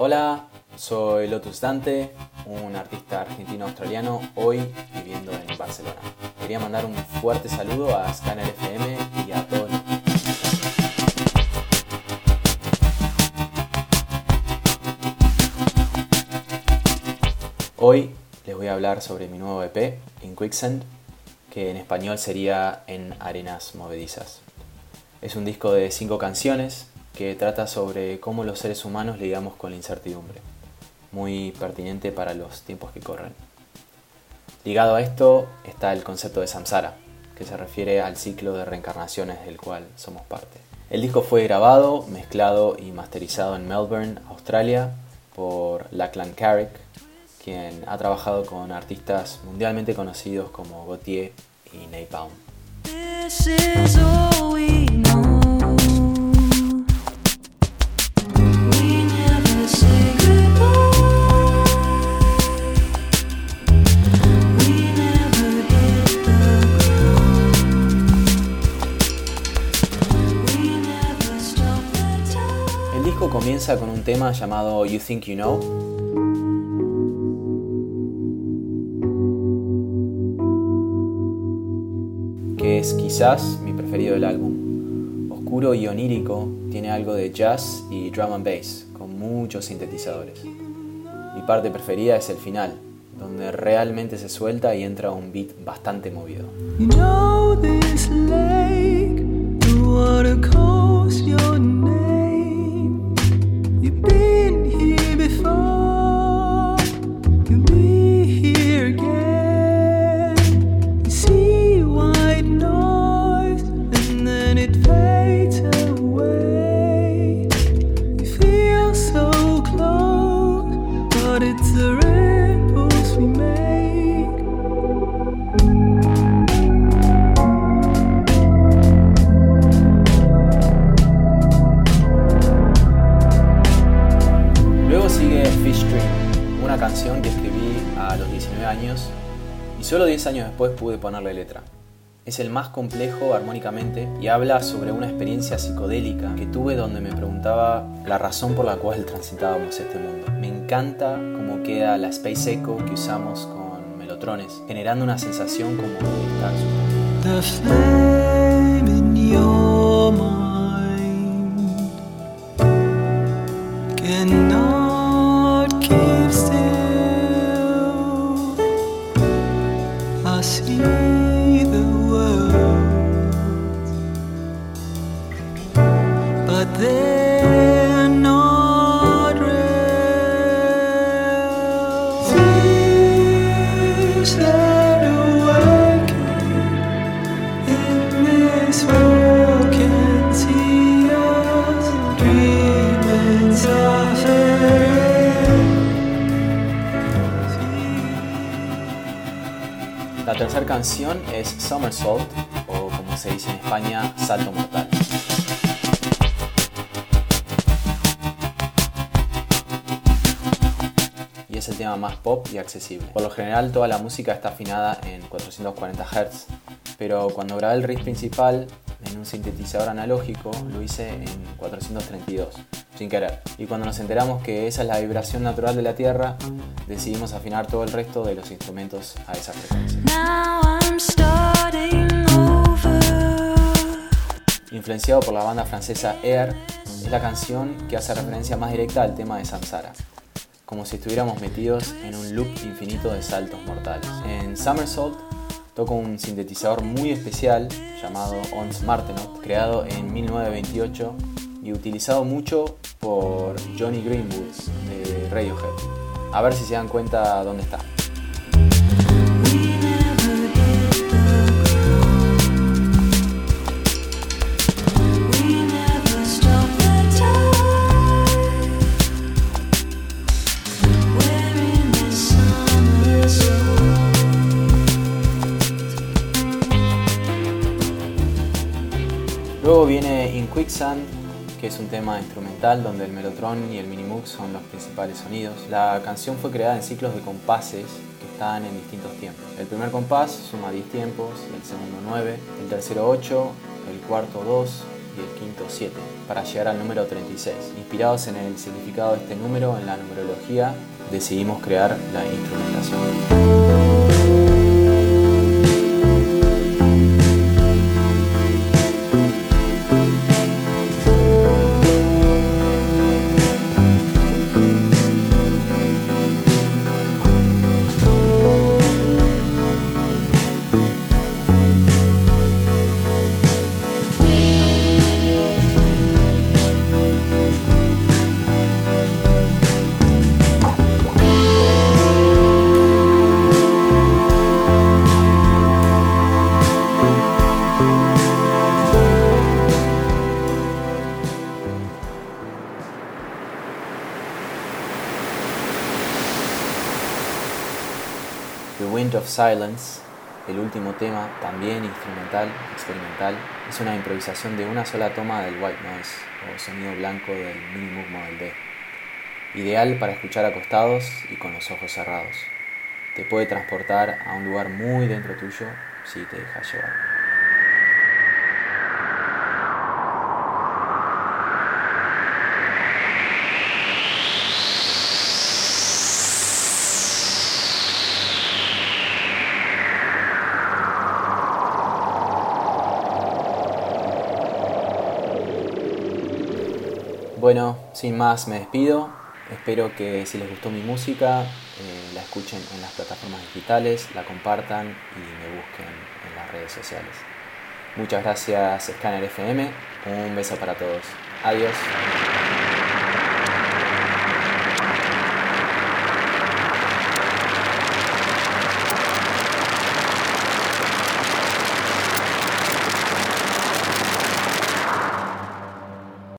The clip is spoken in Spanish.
Hola, soy Lotus Dante, un artista argentino-australiano, hoy viviendo en Barcelona. Quería mandar un fuerte saludo a Scanner FM y a todo el Hoy les voy a hablar sobre mi nuevo EP, In Quicksand, que en español sería En Arenas Movedizas. Es un disco de cinco canciones que trata sobre cómo los seres humanos lidiamos con la incertidumbre, muy pertinente para los tiempos que corren. Ligado a esto está el concepto de samsara, que se refiere al ciclo de reencarnaciones del cual somos parte. El disco fue grabado, mezclado y masterizado en Melbourne, Australia, por Lachlan Carrick, quien ha trabajado con artistas mundialmente conocidos como Gautier y Napalm. Comienza con un tema llamado You Think You Know. que es quizás mi preferido del álbum. Oscuro y onírico, tiene algo de jazz y drum and bass, con muchos sintetizadores. Mi parte preferida es el final, donde realmente se suelta y entra un beat bastante movido. Solo 10 años después pude ponerle letra. Es el más complejo armónicamente y habla sobre una experiencia psicodélica que tuve donde me preguntaba la razón por la cual transitábamos este mundo. Me encanta cómo queda la Space Echo que usamos con melotrones, generando una sensación como de La tercera canción es Somersault, o como se dice en España, Salto Mortal. Y es el tema más pop y accesible. Por lo general toda la música está afinada en 440 Hz, pero cuando grabé el riff principal en un sintetizador analógico lo hice en 432 sin querer. Y cuando nos enteramos que esa es la vibración natural de la Tierra, decidimos afinar todo el resto de los instrumentos a esa frecuencia. Influenciado por la banda francesa Air, es la canción que hace referencia más directa al tema de Samsara, como si estuviéramos metidos en un loop infinito de saltos mortales. En Somersault toco un sintetizador muy especial llamado Ons Martenot, creado en 1928 y utilizado mucho por Johnny Greenwood de Radiohead. A ver si se dan cuenta dónde está. Luego viene In Quicksand que es un tema instrumental donde el melotron y el minimux son los principales sonidos. La canción fue creada en ciclos de compases que están en distintos tiempos. El primer compás suma 10 tiempos, el segundo 9, el tercero 8, el cuarto 2 y el quinto 7, para llegar al número 36. Inspirados en el significado de este número en la numerología, decidimos crear la instrumentación. Wind of Silence, el último tema, también instrumental, experimental, es una improvisación de una sola toma del white noise o sonido blanco del Minimoog Model D. Ideal para escuchar acostados y con los ojos cerrados. Te puede transportar a un lugar muy dentro tuyo si te dejas llevar. Bueno, sin más me despido. Espero que si les gustó mi música, eh, la escuchen en las plataformas digitales, la compartan y me busquen en las redes sociales. Muchas gracias Scanner FM, un beso para todos. Adiós.